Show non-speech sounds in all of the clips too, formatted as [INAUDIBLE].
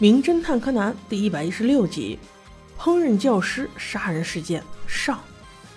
名侦探柯南》第一百一十六集：烹饪教师杀人事件上。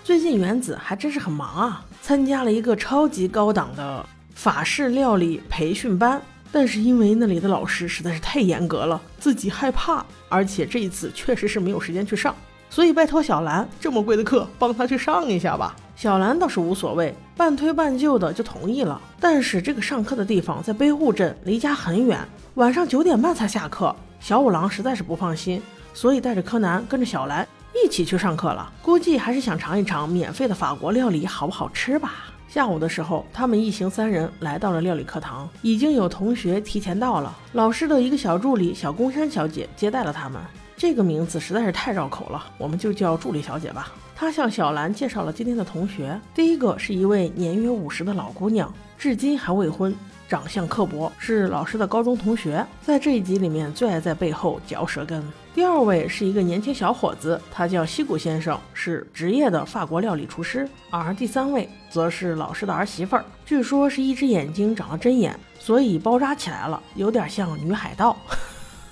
最近原子还真是很忙啊，参加了一个超级高档的法式料理培训班，但是因为那里的老师实在是太严格了，自己害怕，而且这一次确实是没有时间去上，所以拜托小兰这么贵的课帮他去上一下吧。小兰倒是无所谓，半推半就的就同意了。但是这个上课的地方在背户镇，离家很远，晚上九点半才下课。小五郎实在是不放心，所以带着柯南跟着小兰一起去上课了。估计还是想尝一尝免费的法国料理好不好吃吧。下午的时候，他们一行三人来到了料理课堂，已经有同学提前到了。老师的一个小助理小宫山小姐接待了他们。这个名字实在是太绕口了，我们就叫助理小姐吧。她向小兰介绍了今天的同学，第一个是一位年约五十的老姑娘，至今还未婚。长相刻薄，是老师的高中同学，在这一集里面最爱在背后嚼舌根。第二位是一个年轻小伙子，他叫西谷先生，是职业的法国料理厨师。而第三位则是老师的儿媳妇儿，据说是一只眼睛长了针眼，所以包扎起来了，有点像女海盗。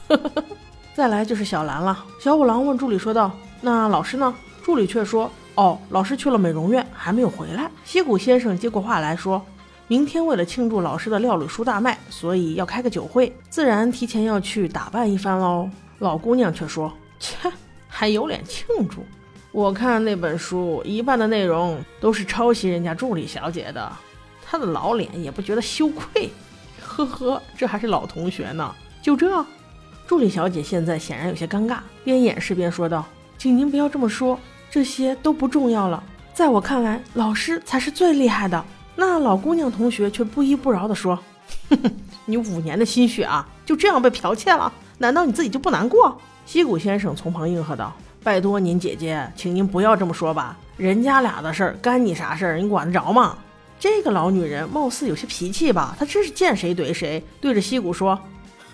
[LAUGHS] 再来就是小兰了。小五郎问助理说道：“那老师呢？”助理却说：“哦，老师去了美容院，还没有回来。”西谷先生接过话来说。明天为了庆祝老师的料理书大卖，所以要开个酒会，自然提前要去打扮一番喽。老姑娘却说：“切，还有脸庆祝？我看那本书一半的内容都是抄袭人家助理小姐的，她的老脸也不觉得羞愧。”呵呵，这还是老同学呢。就这，助理小姐现在显然有些尴尬，边掩饰边说道：“请您不要这么说，这些都不重要了。在我看来，老师才是最厉害的。”那老姑娘同学却不依不饶地说：“哼哼，你五年的心 [LAUGHS] 血啊，就这样被剽窃了？难道你自己就不难过？”西谷先生从旁应和道：“拜托您姐姐，请您不要这么说吧，人家俩的事儿干你啥事儿？你管得着吗？”这个老女人貌似有些脾气吧，她真是见谁怼谁，对着西谷说：“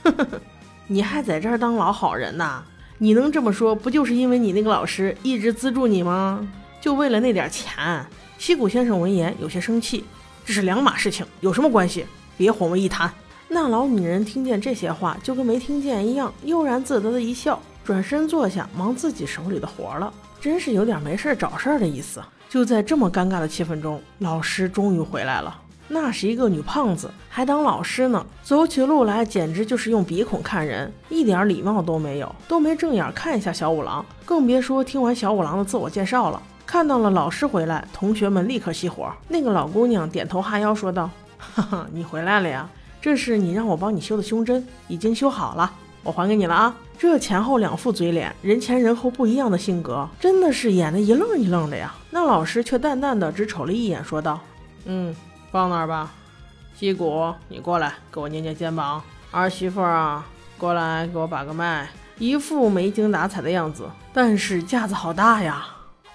呵呵呵，你还在这儿当老好人呐？你能这么说，不就是因为你那个老师一直资助你吗？就为了那点钱？”西谷先生闻言有些生气，这是两码事情，有什么关系？别混为一谈。那老女人听见这些话，就跟没听见一样，悠然自得的一笑，转身坐下，忙自己手里的活了，真是有点没事找事儿的意思。就在这么尴尬的气氛中，老师终于回来了。那是一个女胖子，还当老师呢，走起路来简直就是用鼻孔看人，一点礼貌都没有，都没正眼看一下小五郎，更别说听完小五郎的自我介绍了。看到了老师回来，同学们立刻熄火。那个老姑娘点头哈腰说道：“哈哈，你回来了呀？这是你让我帮你修的胸针，已经修好了，我还给你了啊。”这前后两副嘴脸，人前人后不一样的性格，真的是演的一愣一愣的呀。那老师却淡淡的只瞅了一眼，说道：“嗯，放那儿吧。西谷，你过来给我捏捏肩膀。儿媳妇啊，过来给我把个脉。一副没精打采的样子，但是架子好大呀。”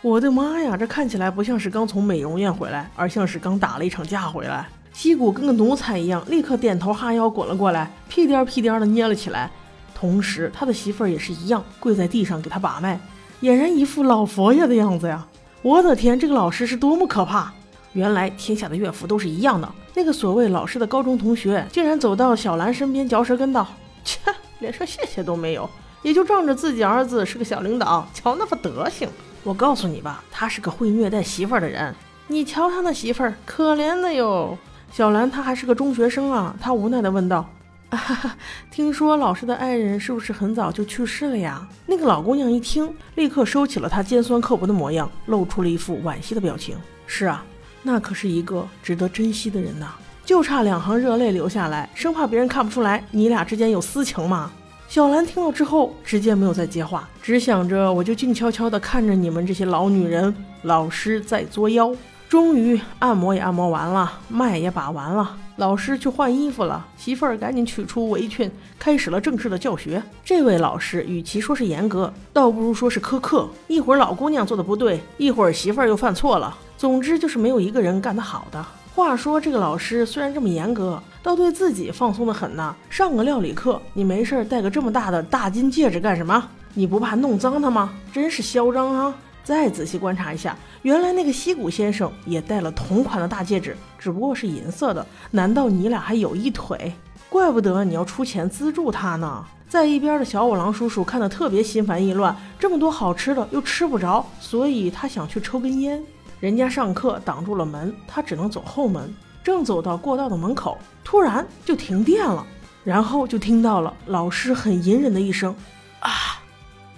我的妈呀，这看起来不像是刚从美容院回来，而像是刚打了一场架回来。西谷跟个奴才一样，立刻点头哈腰滚了过来，屁颠屁颠的捏了起来。同时，他的媳妇儿也是一样，跪在地上给他把脉，俨然一副老佛爷的样子呀！我的天，这个老师是多么可怕！原来天下的乐府都是一样的。那个所谓老师的高中同学，竟然走到小兰身边嚼舌根道：“切，连声谢谢都没有，也就仗着自己儿子是个小领导，瞧那副德行。”我告诉你吧，他是个会虐待媳妇儿的人。你瞧他那媳妇儿，可怜的哟。小兰她还是个中学生啊，她无奈地问道：“哈哈，听说老师的爱人是不是很早就去世了呀？”那个老姑娘一听，立刻收起了她尖酸刻薄的模样，露出了一副惋惜的表情。是啊，那可是一个值得珍惜的人呐，就差两行热泪流下来，生怕别人看不出来你俩之间有私情嘛。小兰听了之后，直接没有再接话，只想着我就静悄悄地看着你们这些老女人。老师在作妖。终于按摩也按摩完了，脉也把完了，老师去换衣服了。媳妇儿赶紧取出围裙，开始了正式的教学。这位老师与其说是严格，倒不如说是苛刻。一会儿老姑娘做的不对，一会儿媳妇儿又犯错了，总之就是没有一个人干得好的。话说这个老师虽然这么严格，倒对自己放松的很呢。上个料理课，你没事儿戴个这么大的大金戒指干什么？你不怕弄脏它吗？真是嚣张啊！再仔细观察一下，原来那个西谷先生也戴了同款的大戒指，只不过是银色的。难道你俩还有一腿？怪不得你要出钱资助他呢。在一边的小五郎叔叔看得特别心烦意乱，这么多好吃的又吃不着，所以他想去抽根烟。人家上课挡住了门，他只能走后门。正走到过道的门口，突然就停电了，然后就听到了老师很隐忍的一声“啊”。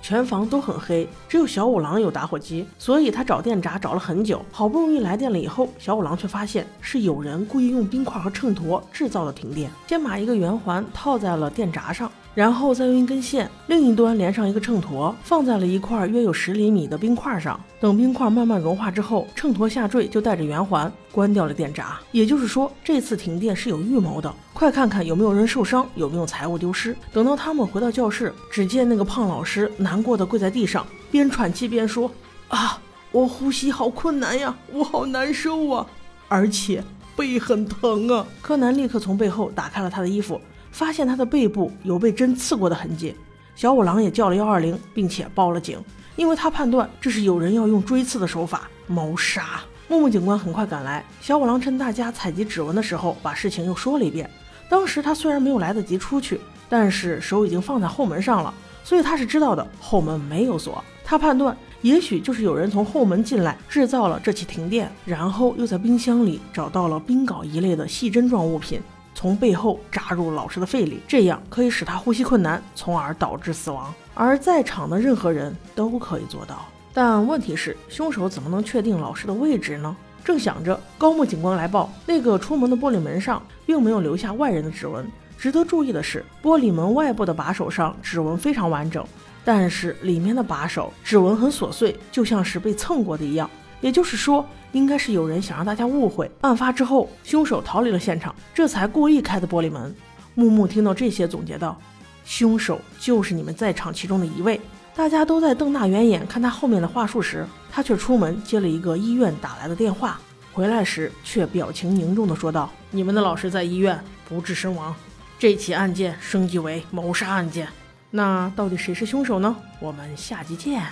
全房都很黑，只有小五郎有打火机，所以他找电闸找了很久，好不容易来电了以后，小五郎却发现是有人故意用冰块和秤砣制造了停电。先把一个圆环套在了电闸上。然后再用一根线，另一端连上一个秤砣，放在了一块约有十厘米的冰块上。等冰块慢慢融化之后，秤砣下坠，就带着圆环关掉了电闸。也就是说，这次停电是有预谋的。快看看有没有人受伤，有没有财物丢失。等到他们回到教室，只见那个胖老师难过的跪在地上，边喘气边说：“啊，我呼吸好困难呀，我好难受啊，而且背很疼啊。”柯南立刻从背后打开了他的衣服。发现他的背部有被针刺过的痕迹，小五郎也叫了幺二零，并且报了警，因为他判断这是有人要用锥刺的手法谋杀。木木警官很快赶来，小五郎趁大家采集指纹的时候，把事情又说了一遍。当时他虽然没有来得及出去，但是手已经放在后门上了，所以他是知道的后门没有锁。他判断，也许就是有人从后门进来，制造了这起停电，然后又在冰箱里找到了冰镐一类的细针状物品。从背后扎入老师的肺里，这样可以使他呼吸困难，从而导致死亡。而在场的任何人都可以做到。但问题是，凶手怎么能确定老师的位置呢？正想着，高木警官来报，那个出门的玻璃门上并没有留下外人的指纹。值得注意的是，玻璃门外部的把手上指纹非常完整，但是里面的把手指纹很琐碎，就像是被蹭过的一样。也就是说，应该是有人想让大家误会，案发之后凶手逃离了现场，这才故意开的玻璃门。木木听到这些，总结道：“凶手就是你们在场其中的一位。”大家都在瞪大圆眼看他后面的话术时，他却出门接了一个医院打来的电话，回来时却表情凝重地说道：“你们的老师在医院不治身亡，这起案件升级为谋杀案件。那到底谁是凶手呢？我们下集见。”